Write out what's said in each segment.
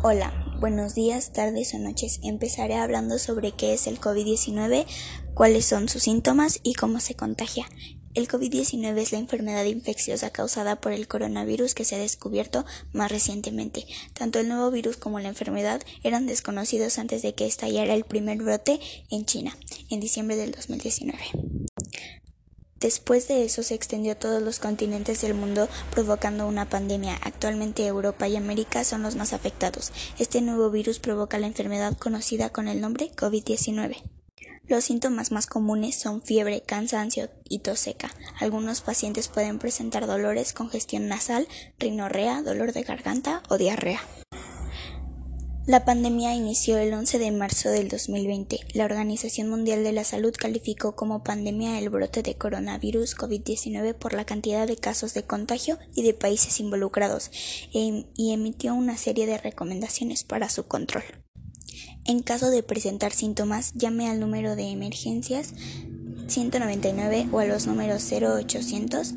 Hola, buenos días, tardes o noches. Empezaré hablando sobre qué es el COVID-19, cuáles son sus síntomas y cómo se contagia. El COVID-19 es la enfermedad infecciosa causada por el coronavirus que se ha descubierto más recientemente. Tanto el nuevo virus como la enfermedad eran desconocidos antes de que estallara el primer brote en China, en diciembre del 2019. Después de eso se extendió a todos los continentes del mundo provocando una pandemia. Actualmente Europa y América son los más afectados. Este nuevo virus provoca la enfermedad conocida con el nombre COVID-19. Los síntomas más comunes son fiebre, cansancio y tos seca. Algunos pacientes pueden presentar dolores, congestión nasal, rinorrea, dolor de garganta o diarrea. La pandemia inició el 11 de marzo del 2020. La Organización Mundial de la Salud calificó como pandemia el brote de coronavirus COVID-19 por la cantidad de casos de contagio y de países involucrados e, y emitió una serie de recomendaciones para su control. En caso de presentar síntomas, llame al número de emergencias 199 o a los números 0800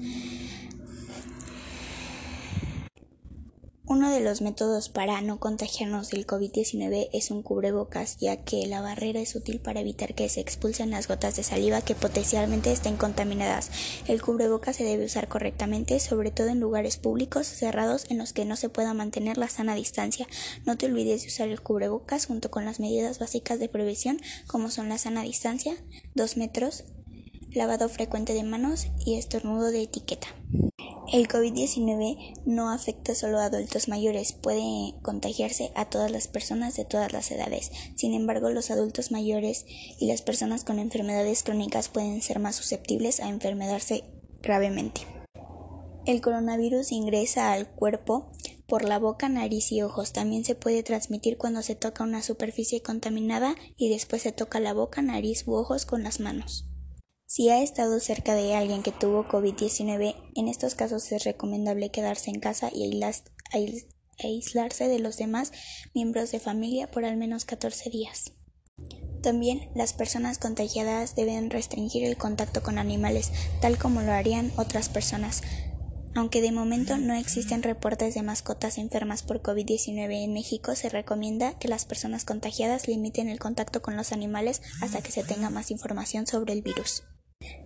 Uno de los métodos para no contagiarnos del COVID-19 es un cubrebocas, ya que la barrera es útil para evitar que se expulsen las gotas de saliva que potencialmente estén contaminadas. El cubrebocas se debe usar correctamente, sobre todo en lugares públicos cerrados en los que no se pueda mantener la sana distancia. No te olvides de usar el cubrebocas junto con las medidas básicas de prevención como son la sana distancia, 2 metros, lavado frecuente de manos y estornudo de etiqueta. El COVID-19 no afecta solo a adultos mayores, puede contagiarse a todas las personas de todas las edades. Sin embargo, los adultos mayores y las personas con enfermedades crónicas pueden ser más susceptibles a enfermarse gravemente. El coronavirus ingresa al cuerpo por la boca, nariz y ojos. También se puede transmitir cuando se toca una superficie contaminada y después se toca la boca, nariz u ojos con las manos. Si ha estado cerca de alguien que tuvo COVID-19, en estos casos es recomendable quedarse en casa y aislarse de los demás miembros de familia por al menos 14 días. También las personas contagiadas deben restringir el contacto con animales, tal como lo harían otras personas. Aunque de momento no existen reportes de mascotas enfermas por COVID-19 en México, se recomienda que las personas contagiadas limiten el contacto con los animales hasta que se tenga más información sobre el virus.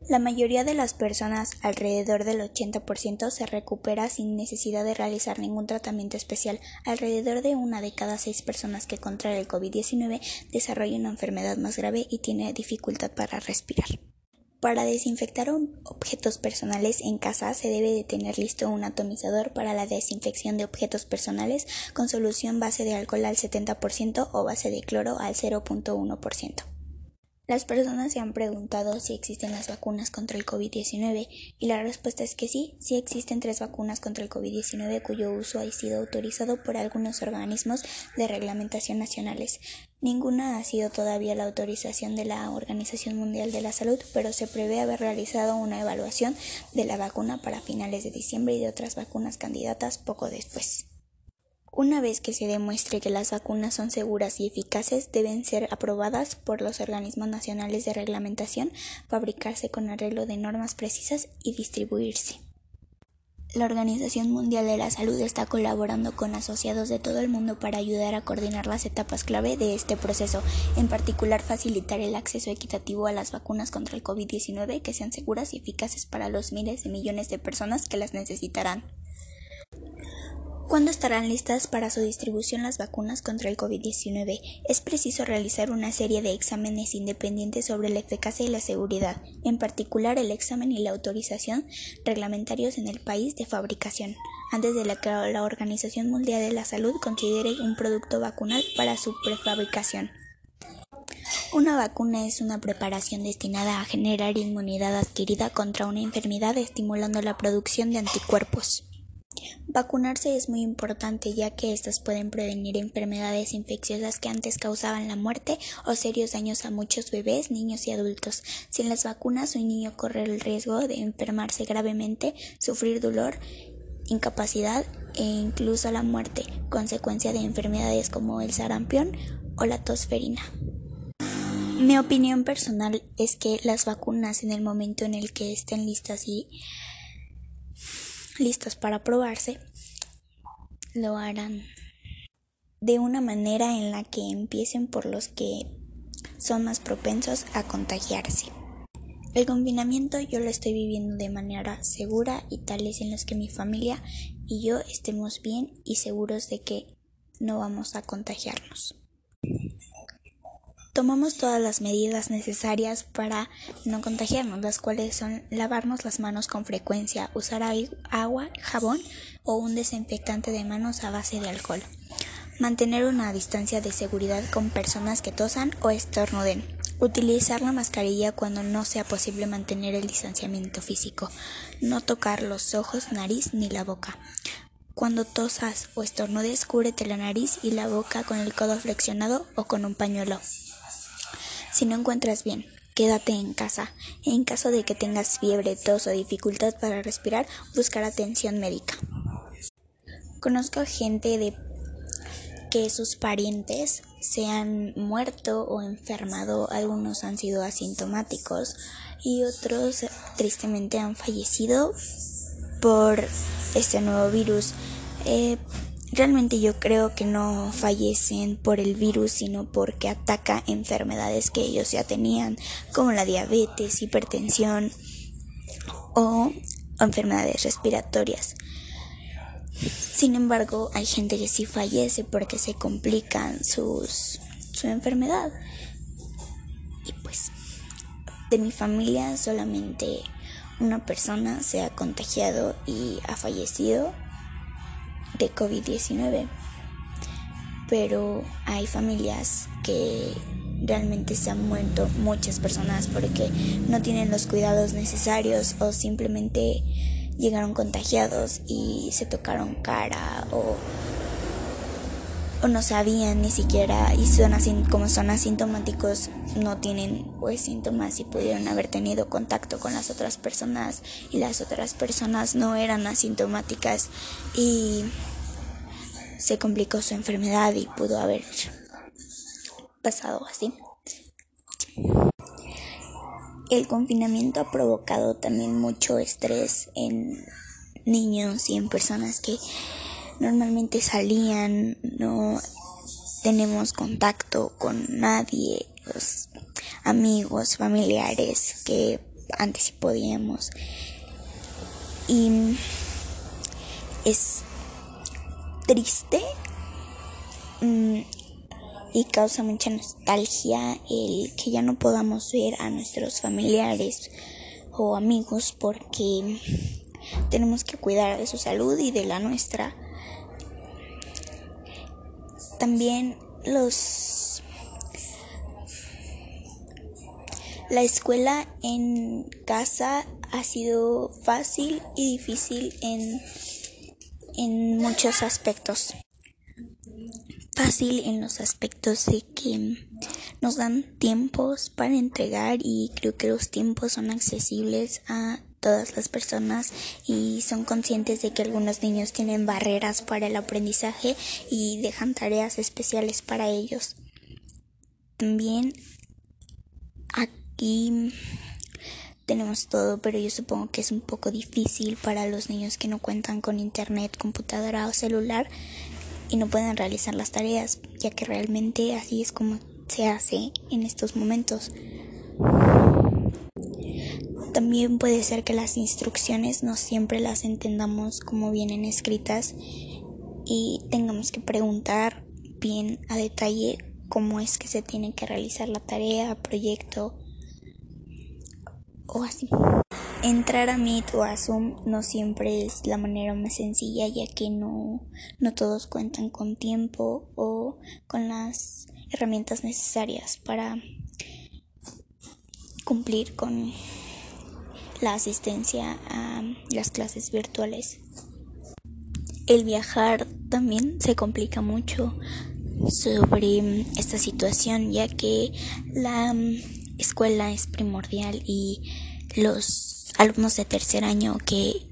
La mayoría de las personas, alrededor del 80%, se recupera sin necesidad de realizar ningún tratamiento especial. Alrededor de una de cada seis personas que contrae el COVID-19 desarrolla una enfermedad más grave y tiene dificultad para respirar. Para desinfectar objetos personales en casa se debe de tener listo un atomizador para la desinfección de objetos personales con solución base de alcohol al 70% o base de cloro al 0.1%. Las personas se han preguntado si existen las vacunas contra el COVID-19 y la respuesta es que sí, sí existen tres vacunas contra el COVID-19 cuyo uso ha sido autorizado por algunos organismos de reglamentación nacionales. Ninguna ha sido todavía la autorización de la Organización Mundial de la Salud, pero se prevé haber realizado una evaluación de la vacuna para finales de diciembre y de otras vacunas candidatas poco después. Una vez que se demuestre que las vacunas son seguras y eficaces, deben ser aprobadas por los organismos nacionales de reglamentación, fabricarse con arreglo de normas precisas y distribuirse. La Organización Mundial de la Salud está colaborando con asociados de todo el mundo para ayudar a coordinar las etapas clave de este proceso, en particular facilitar el acceso equitativo a las vacunas contra el COVID-19 que sean seguras y eficaces para los miles de millones de personas que las necesitarán. ¿Cuándo estarán listas para su distribución las vacunas contra el COVID-19? Es preciso realizar una serie de exámenes independientes sobre la eficacia y la seguridad, en particular el examen y la autorización reglamentarios en el país de fabricación, antes de que la Organización Mundial de la Salud considere un producto vacunal para su prefabricación. Una vacuna es una preparación destinada a generar inmunidad adquirida contra una enfermedad estimulando la producción de anticuerpos. Vacunarse es muy importante ya que estas pueden prevenir enfermedades infecciosas que antes causaban la muerte o serios daños a muchos bebés, niños y adultos. Sin las vacunas, un niño corre el riesgo de enfermarse gravemente, sufrir dolor, incapacidad e incluso la muerte, consecuencia de enfermedades como el sarampión o la tosferina. Mi opinión personal es que las vacunas en el momento en el que estén listas y listas para probarse, lo harán. de una manera en la que empiecen por los que son más propensos a contagiarse. El confinamiento yo lo estoy viviendo de manera segura y tales en los que mi familia y yo estemos bien y seguros de que no vamos a contagiarnos. Tomamos todas las medidas necesarias para no contagiarnos, las cuales son lavarnos las manos con frecuencia, usar agua, jabón o un desinfectante de manos a base de alcohol. Mantener una distancia de seguridad con personas que tosan o estornuden. Utilizar la mascarilla cuando no sea posible mantener el distanciamiento físico. No tocar los ojos, nariz ni la boca. Cuando tosas o estornudes, cúbrete la nariz y la boca con el codo flexionado o con un pañuelo. Si no encuentras bien, quédate en casa. En caso de que tengas fiebre, tos o dificultad para respirar, buscar atención médica. Conozco gente de que sus parientes se han muerto o enfermado, algunos han sido asintomáticos y otros tristemente han fallecido por este nuevo virus. Eh, Realmente yo creo que no fallecen por el virus, sino porque ataca enfermedades que ellos ya tenían, como la diabetes, hipertensión o enfermedades respiratorias. Sin embargo, hay gente que sí fallece porque se complican sus, su enfermedad. Y pues, de mi familia solamente una persona se ha contagiado y ha fallecido de COVID-19. Pero hay familias que realmente se han muerto muchas personas porque no tienen los cuidados necesarios o simplemente llegaron contagiados y se tocaron cara o, o no sabían ni siquiera y son como son asintomáticos no tienen pues síntomas y pudieron haber tenido contacto con las otras personas y las otras personas no eran asintomáticas y se complicó su enfermedad y pudo haber pasado así. El confinamiento ha provocado también mucho estrés en niños y en personas que normalmente salían, no tenemos contacto con nadie, los amigos, familiares que antes sí podíamos. Y es triste mm, y causa mucha nostalgia el que ya no podamos ver a nuestros familiares o amigos porque tenemos que cuidar de su salud y de la nuestra. También los la escuela en casa ha sido fácil y difícil en en muchos aspectos. Fácil en los aspectos de que nos dan tiempos para entregar y creo que los tiempos son accesibles a todas las personas y son conscientes de que algunos niños tienen barreras para el aprendizaje y dejan tareas especiales para ellos. También aquí tenemos todo, pero yo supongo que es un poco difícil para los niños que no cuentan con internet, computadora o celular y no pueden realizar las tareas, ya que realmente así es como se hace en estos momentos. También puede ser que las instrucciones no siempre las entendamos como vienen escritas y tengamos que preguntar bien a detalle cómo es que se tiene que realizar la tarea, proyecto o así. Entrar a Meet o a Zoom no siempre es la manera más sencilla ya que no, no todos cuentan con tiempo o con las herramientas necesarias para cumplir con la asistencia a las clases virtuales. El viajar también se complica mucho sobre esta situación ya que la escuela es primordial y los alumnos de tercer año que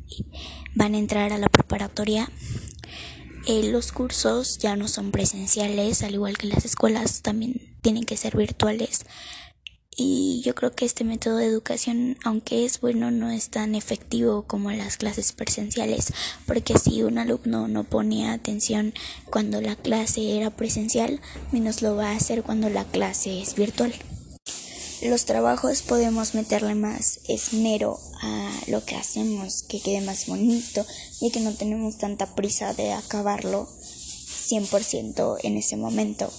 van a entrar a la preparatoria, eh, los cursos ya no son presenciales, al igual que las escuelas también tienen que ser virtuales Y yo creo que este método de educación, aunque es bueno, no es tan efectivo como las clases presenciales, porque si un alumno no ponía atención cuando la clase era presencial, menos lo va a hacer cuando la clase es virtual. Los trabajos podemos meterle más esmero a lo que hacemos, que quede más bonito y que no tenemos tanta prisa de acabarlo 100% en ese momento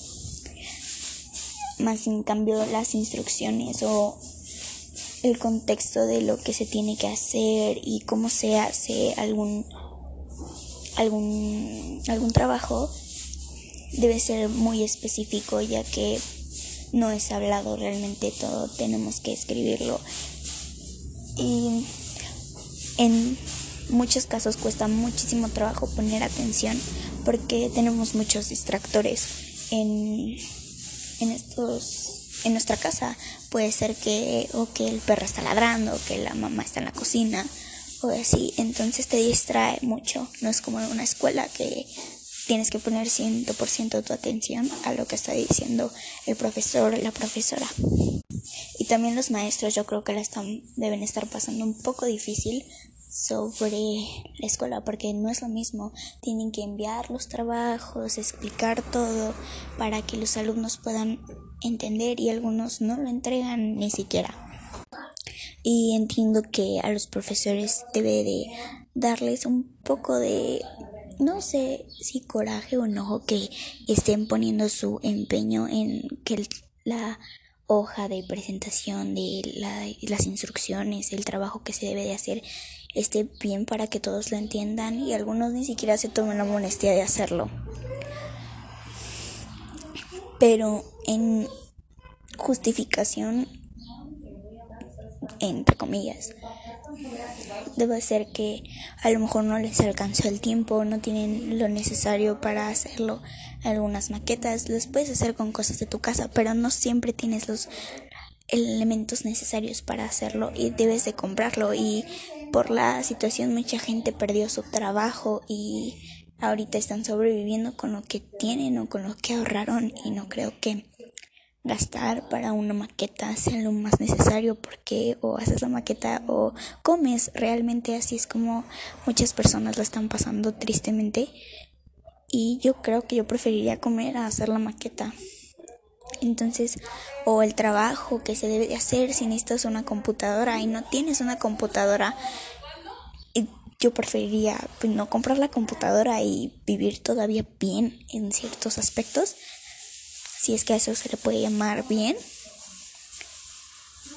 más en cambio las instrucciones o el contexto de lo que se tiene que hacer y cómo se hace algún algún algún trabajo debe ser muy específico ya que no es hablado realmente todo tenemos que escribirlo. Y en muchos casos cuesta muchísimo trabajo poner atención porque tenemos muchos distractores en en estos en nuestra casa. Puede ser que o que el perro está ladrando o que la mamá está en la cocina o así. Entonces te distrae mucho. No es como en una escuela que tienes que poner 100% tu atención a lo que está diciendo el profesor la profesora. Y también los maestros yo creo que la están deben estar pasando un poco difícil sobre la escuela porque no es lo mismo. Tienen que enviar los trabajos, explicar todo para que los alumnos puedan entender y algunos no lo entregan ni siquiera. Y entiendo que a los profesores debe de darles un poco de, no sé si coraje o enojo que estén poniendo su empeño en que la hoja de presentación de las instrucciones, el trabajo que se debe de hacer esté bien para que todos lo entiendan y algunos ni siquiera se tomen la molestia de hacerlo. Pero en justificación, entre comillas, debe ser que a lo mejor no les alcanzó el tiempo, no tienen lo necesario para hacerlo. Algunas maquetas las puedes hacer con cosas de tu casa, pero no siempre tienes los elementos necesarios para hacerlo y debes de comprarlo y por la situación mucha gente perdió su trabajo y ahorita están sobreviviendo con lo que tienen o con lo que ahorraron y no creo que gastar para una maqueta sea lo más necesario porque o haces la maqueta o comes. Realmente así es como muchas personas lo están pasando tristemente y yo creo que yo preferiría comer a hacer la maqueta entonces, o el trabajo que se debe de hacer si necesitas una computadora y no tienes una computadora, yo preferiría pues, no comprar la computadora y vivir todavía bien en ciertos aspectos, si es que a eso se le puede llamar bien.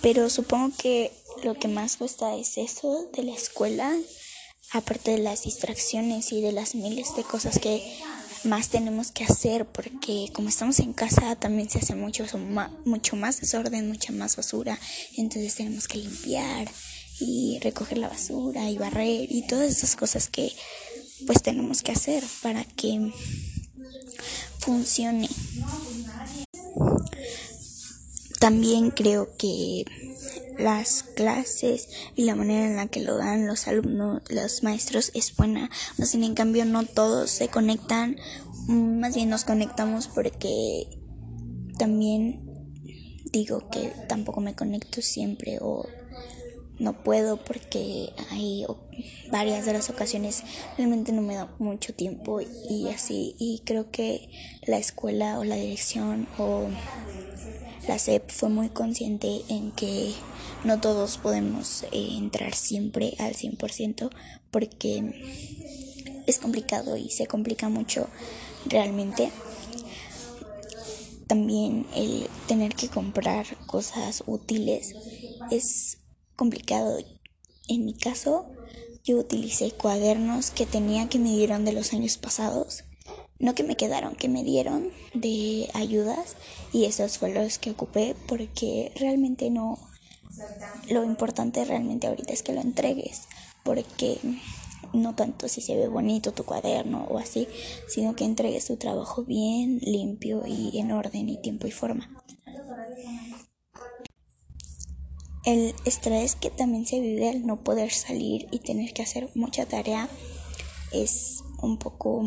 Pero supongo que lo que más cuesta es eso de la escuela, aparte de las distracciones y de las miles de cosas que más tenemos que hacer porque como estamos en casa también se hace mucho, mucho más desorden, mucha más basura, entonces tenemos que limpiar y recoger la basura y barrer y todas esas cosas que pues tenemos que hacer para que funcione. También creo que las clases y la manera en la que lo dan los alumnos, los maestros es buena. Más bien, en cambio, no todos se conectan. Más bien nos conectamos porque también digo que tampoco me conecto siempre o no puedo porque hay varias de las ocasiones realmente no me da mucho tiempo y así y creo que la escuela o la dirección o la SEP fue muy consciente en que no todos podemos eh, entrar siempre al 100% porque es complicado y se complica mucho realmente. También el tener que comprar cosas útiles es complicado. En mi caso, yo utilicé cuadernos que tenía que me dieron de los años pasados. No que me quedaron, que me dieron de ayudas y esos fueron los que ocupé porque realmente no lo importante realmente ahorita es que lo entregues, porque no tanto si se ve bonito tu cuaderno o así, sino que entregues tu trabajo bien, limpio y en orden y tiempo y forma. El estrés que también se vive al no poder salir y tener que hacer mucha tarea es un poco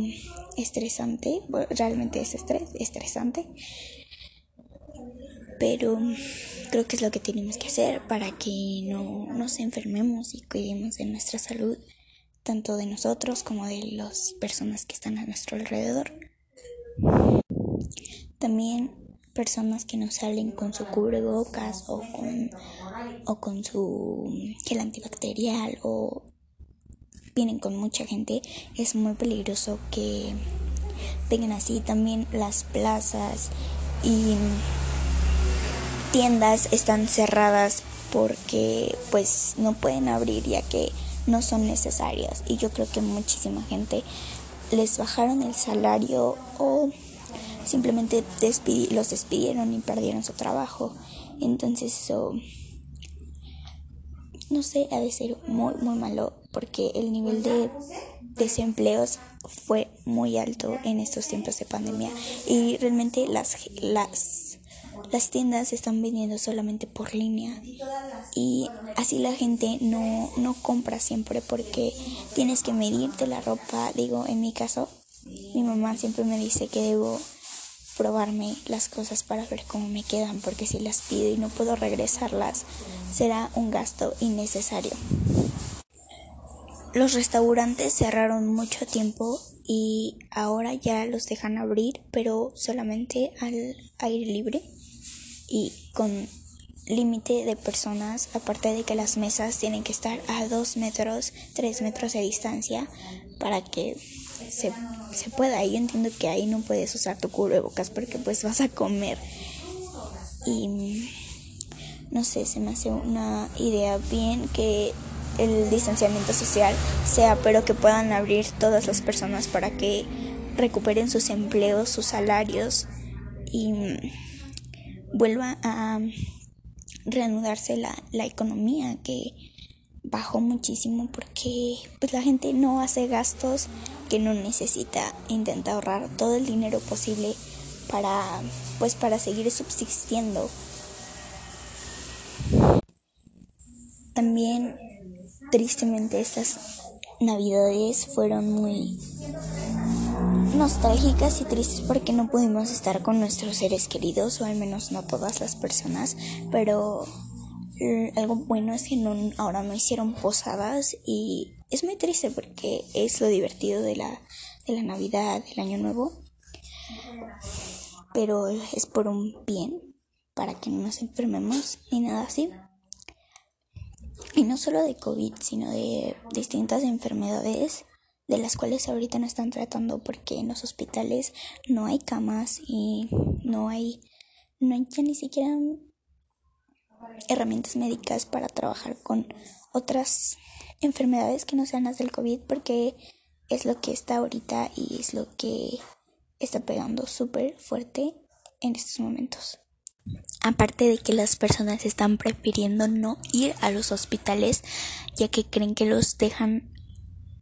estresante, realmente es estrés, estresante pero creo que es lo que tenemos que hacer para que no nos enfermemos y cuidemos de nuestra salud, tanto de nosotros como de las personas que están a nuestro alrededor. También personas que no salen con su cubrebocas o con, o con su gel antibacterial o vienen con mucha gente, es muy peligroso que vengan así. También las plazas y tiendas están cerradas porque pues no pueden abrir ya que no son necesarias. Y yo creo que muchísima gente les bajaron el salario o simplemente los despidieron y perdieron su trabajo. Entonces no sé ha de ser muy muy malo porque el nivel de desempleos fue muy alto en estos tiempos de pandemia. Y realmente las las las tiendas están vendiendo solamente por línea y así la gente no, no compra siempre porque tienes que medirte la ropa. Digo, en mi caso, mi mamá siempre me dice que debo probarme las cosas para ver cómo me quedan porque si las pido y no puedo regresarlas será un gasto innecesario. Los restaurantes cerraron mucho tiempo y ahora ya los dejan abrir, pero solamente al aire libre y con límite de personas, aparte de que las mesas tienen que estar a dos metros, tres metros de distancia para que se, se pueda. Yo entiendo que ahí no puedes usar tu cubrebocas porque pues vas a comer. Y no sé, se me hace una idea bien que el distanciamiento social sea, pero que puedan abrir todas las personas para que recuperen sus empleos, sus salarios y vuelva a reanudarse la, la economía que bajó muchísimo porque pues la gente no hace gastos que no necesita intenta ahorrar todo el dinero posible para pues para seguir subsistiendo. También tristemente estas navidades fueron muy nostálgicas y tristes porque no pudimos estar con nuestros seres queridos, o al menos no todas las personas, pero eh, algo bueno es que no, ahora no hicieron posadas y es muy triste porque es lo divertido de la, de la Navidad, del Año Nuevo, pero es por un bien, para que no nos enfermemos ni nada así. Y no solo de COVID, sino de distintas enfermedades de las cuales ahorita no están tratando porque en los hospitales no hay camas y no hay, no hay ya ni siquiera herramientas médicas para trabajar con otras enfermedades que no sean las del COVID porque es lo que está ahorita y es lo que está pegando súper fuerte en estos momentos. Aparte de que las personas están prefiriendo no ir a los hospitales ya que creen que los dejan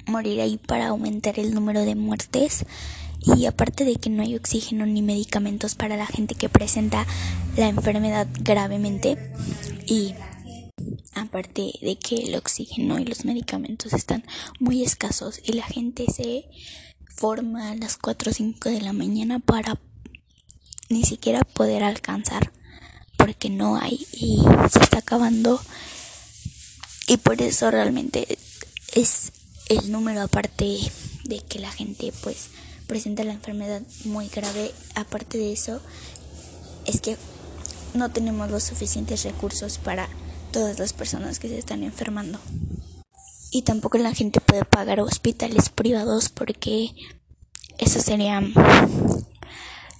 morir ahí para aumentar el número de muertes. Y aparte de que no hay oxígeno ni medicamentos para la gente que presenta la enfermedad gravemente y aparte de que el oxígeno y los medicamentos están muy escasos y la gente se forma a las 4 o 5 de la mañana para ni siquiera poder alcanzar porque no hay y se está acabando. Y por eso realmente es el número aparte de que la gente pues presenta la enfermedad muy grave. Aparte de eso es que no tenemos los suficientes recursos para todas las personas que se están enfermando. Y tampoco la gente puede pagar hospitales privados porque eso sería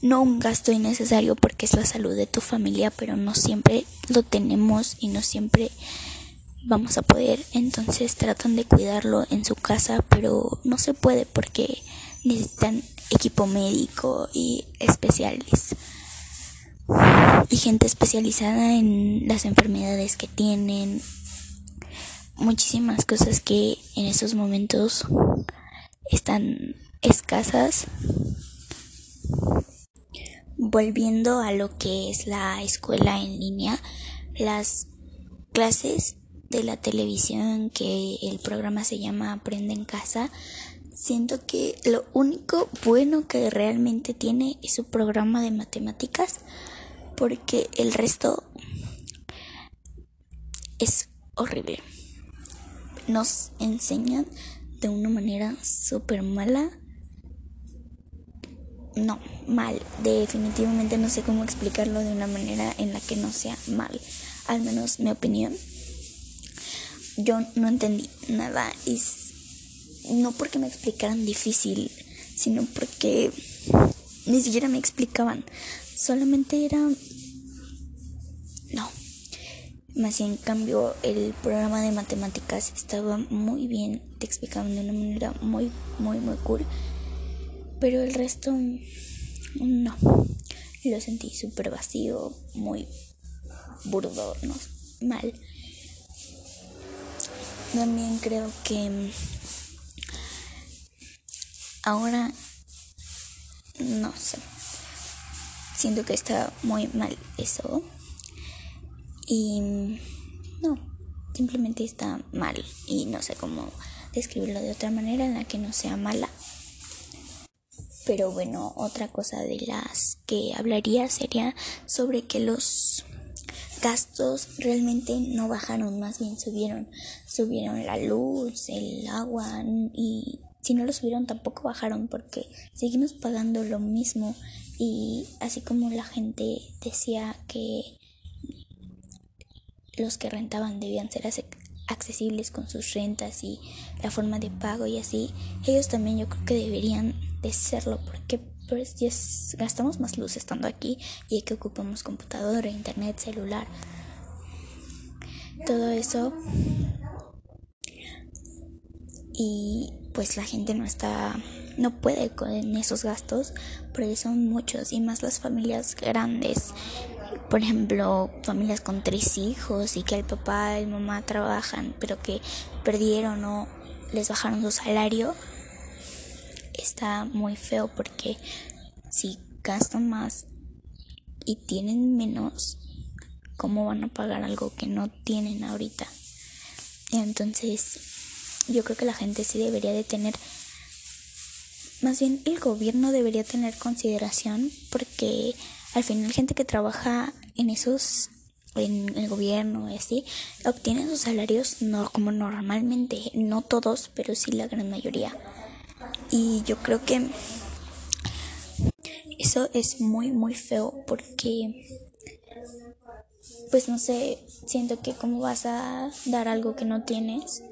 no un gasto innecesario porque es la salud de tu familia pero no siempre lo tenemos y no siempre vamos a poder, entonces tratan de cuidarlo en su casa, pero no se puede porque necesitan equipo médico y especiales y gente especializada en las enfermedades que tienen, muchísimas cosas que en esos momentos están escasas. Volviendo a lo que es la escuela en línea, las clases de la televisión que el programa se llama Aprende en casa, siento que lo único bueno que realmente tiene es su programa de matemáticas porque el resto es horrible. Nos enseñan de una manera súper mala. No, mal. Definitivamente no sé cómo explicarlo de una manera en la que no sea mal. Al menos mi opinión. Yo no entendí nada y no porque me explicaran difícil, sino porque ni siquiera me explicaban. Solamente era... No. Más en cambio el programa de matemáticas estaba muy bien, te explicaban de una manera muy, muy, muy cool. Pero el resto no. Lo sentí súper vacío, muy burdo, no, mal. También creo que ahora no sé. Siento que está muy mal eso. Y no, simplemente está mal. Y no sé cómo describirlo de otra manera en la que no sea mala. Pero bueno, otra cosa de las que hablaría sería sobre que los gastos realmente no bajaron, más bien subieron. Subieron la luz, el agua y si no lo subieron tampoco bajaron porque seguimos pagando lo mismo y así como la gente decía que los que rentaban debían ser accesibles con sus rentas y la forma de pago y así, ellos también yo creo que deberían de serlo porque pues ya gastamos más luz estando aquí y que ocupamos computadora, internet, celular. Todo eso y pues la gente no está no puede con esos gastos porque son muchos y más las familias grandes por ejemplo familias con tres hijos y que el papá y mamá trabajan pero que perdieron o les bajaron su salario está muy feo porque si gastan más y tienen menos cómo van a pagar algo que no tienen ahorita entonces yo creo que la gente sí debería de tener, más bien el gobierno debería tener consideración porque al final gente que trabaja en esos en el gobierno y así obtienen sus salarios no como normalmente no todos pero sí la gran mayoría y yo creo que eso es muy muy feo porque pues no sé siento que cómo vas a dar algo que no tienes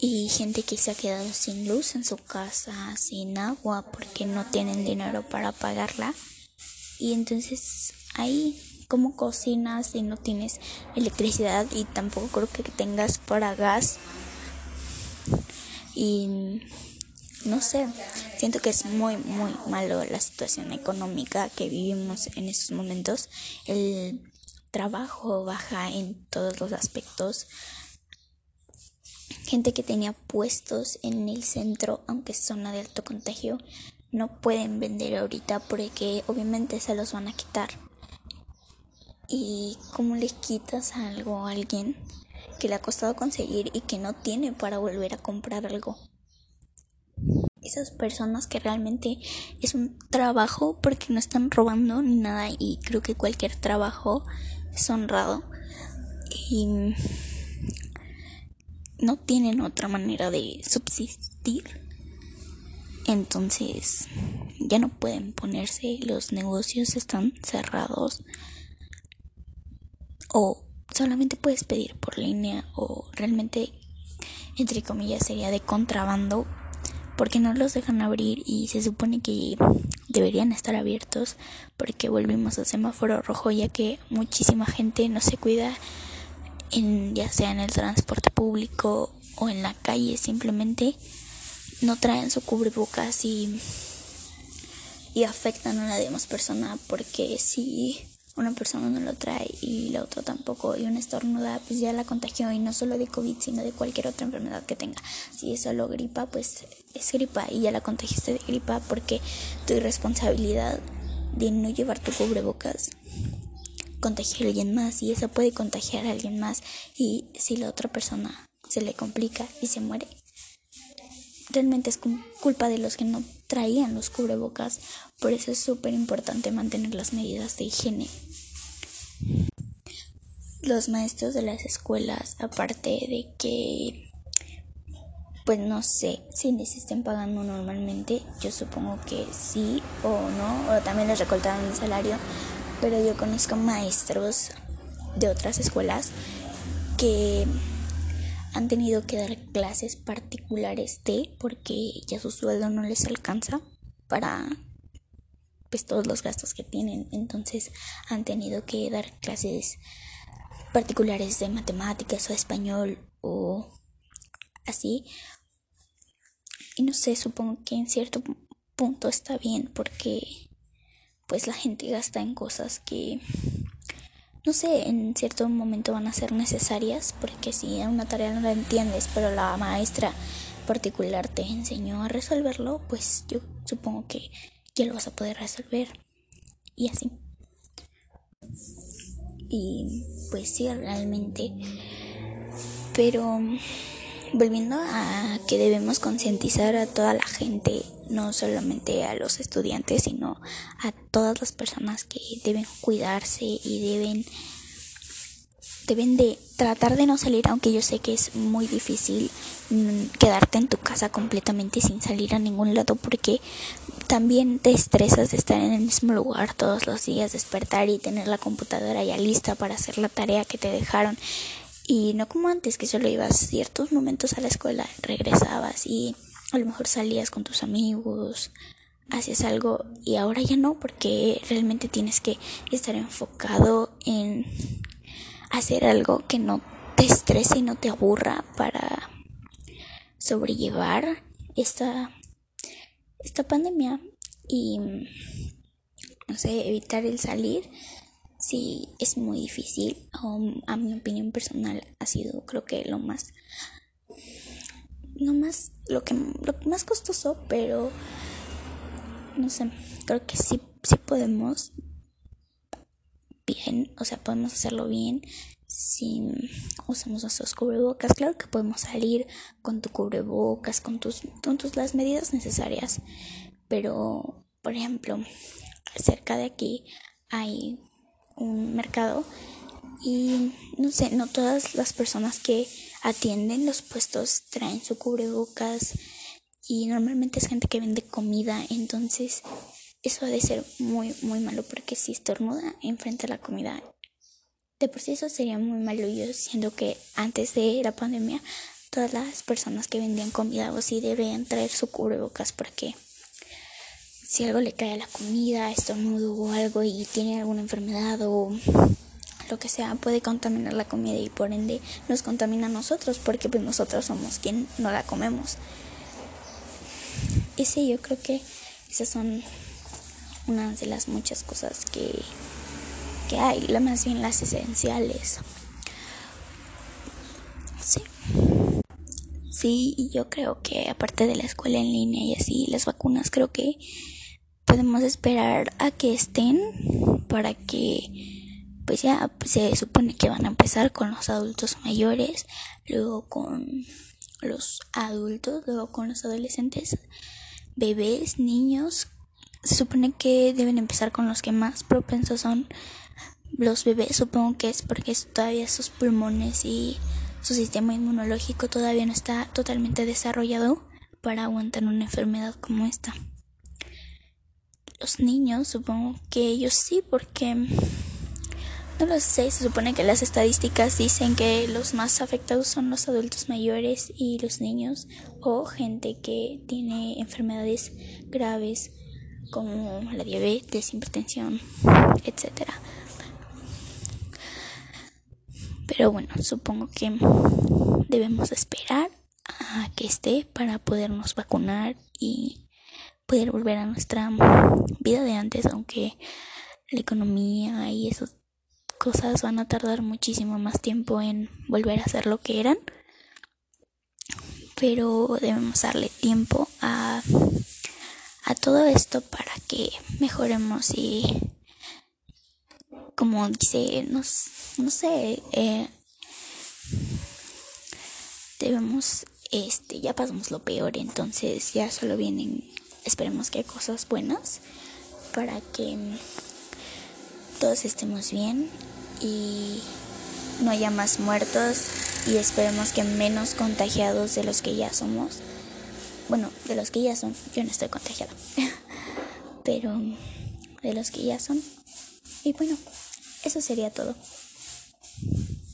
y gente que se ha quedado sin luz en su casa, sin agua porque no tienen dinero para pagarla. Y entonces ahí como cocinas si no tienes electricidad y tampoco creo que tengas para gas. Y no sé, siento que es muy muy malo la situación económica que vivimos en estos momentos. El trabajo baja en todos los aspectos gente que tenía puestos en el centro, aunque es zona de alto contagio, no pueden vender ahorita porque obviamente se los van a quitar. ¿Y cómo le quitas algo a alguien que le ha costado conseguir y que no tiene para volver a comprar algo? Esas personas que realmente es un trabajo porque no están robando ni nada y creo que cualquier trabajo es honrado. Y no tienen otra manera de subsistir. Entonces ya no pueden ponerse, los negocios están cerrados o solamente puedes pedir por línea o realmente entre comillas sería de contrabando porque no los dejan abrir y se supone que deberían estar abiertos porque volvimos al semáforo rojo ya que muchísima gente no se cuida en, ya sea en el transporte público o en la calle, simplemente no traen su cubrebocas y, y afectan a la demás persona porque si una persona no lo trae y la otra tampoco y una estornuda pues ya la contagió y no solo de COVID sino de cualquier otra enfermedad que tenga. Si es solo gripa pues es gripa y ya la contagiaste de gripa porque tu irresponsabilidad de no llevar tu cubrebocas contagiar a alguien más y eso puede contagiar a alguien más y si la otra persona se le complica y se muere realmente es culpa de los que no traían los cubrebocas. Por eso es súper importante mantener las medidas de higiene. Los maestros de las escuelas, aparte de que pues no sé si les estén pagando normalmente, yo supongo que sí o no, o también les recortaron el salario, pero yo conozco maestros de otras escuelas que han tenido que dar clases particulares de porque ya su sueldo no les alcanza para pues todos los gastos que tienen. Entonces han tenido que dar clases particulares de matemáticas o español o así. Y no sé supongo que en cierto punto está bien porque pues la gente gasta en cosas que no sé, en cierto momento van a ser necesarias, porque si una tarea no la entiendes, pero la maestra particular te enseñó a resolverlo, pues yo supongo que ya lo vas a poder resolver. Y así. Y pues sí, realmente. Pero volviendo a que debemos concientizar a toda la gente, no solamente a los estudiantes, sino a todas las personas que deben cuidarse y deben deben de tratar de no salir, aunque yo sé que es muy difícil mm, quedarte en tu casa completamente sin salir a ningún lado porque también te estresas de estar en el mismo lugar todos los días, despertar y tener la computadora ya lista para hacer la tarea que te dejaron y no como antes, que solo ibas ciertos momentos a la escuela, regresabas y a lo mejor salías con tus amigos, hacías algo y ahora ya no, porque realmente tienes que estar enfocado en hacer algo que no te estrese y no te aburra para sobrellevar esta, esta pandemia y, no sé, evitar el salir sí es muy difícil. a mi opinión personal ha sido creo que lo más no más lo que lo más costoso, pero no sé, creo que sí sí podemos bien, o sea, podemos hacerlo bien si usamos nuestros cubrebocas. Claro que podemos salir con tu cubrebocas, con tus, con tus las medidas necesarias, pero por ejemplo, cerca de aquí hay un mercado y no sé, no todas las personas que atienden los puestos traen su cubrebocas y normalmente es gente que vende comida, entonces eso ha de ser muy muy malo porque si estornuda enfrente a la comida de por sí eso sería muy malo yo siento que antes de la pandemia todas las personas que vendían comida o sí deberían traer su cubrebocas porque si algo le cae a la comida, estornudo o algo y tiene alguna enfermedad o lo que sea, puede contaminar la comida y por ende nos contamina a nosotros porque pues nosotros somos quien no la comemos. Y sí, yo creo que esas son una de las muchas cosas que, que hay, la más bien las esenciales. Sí. Sí, yo creo que aparte de la escuela en línea y así, las vacunas creo que podemos esperar a que estén para que pues ya se supone que van a empezar con los adultos mayores, luego con los adultos, luego con los adolescentes, bebés, niños. Se supone que deben empezar con los que más propensos son los bebés, supongo que es porque todavía sus pulmones y su sistema inmunológico todavía no está totalmente desarrollado para aguantar una enfermedad como esta los niños, supongo que ellos sí, porque no lo sé, se supone que las estadísticas dicen que los más afectados son los adultos mayores y los niños o gente que tiene enfermedades graves como la diabetes, hipertensión, etcétera. Pero bueno, supongo que debemos esperar a que esté para podernos vacunar y poder volver a nuestra vida de antes, aunque la economía y esas cosas van a tardar muchísimo más tiempo en volver a ser lo que eran. Pero debemos darle tiempo a, a todo esto para que mejoremos y como dice, no, no sé, eh, debemos, este, ya pasamos lo peor, entonces ya solo vienen esperemos que cosas buenas para que todos estemos bien y no haya más muertos y esperemos que menos contagiados de los que ya somos. Bueno, de los que ya son, yo no estoy contagiada, pero de los que ya son. Y bueno, eso sería todo.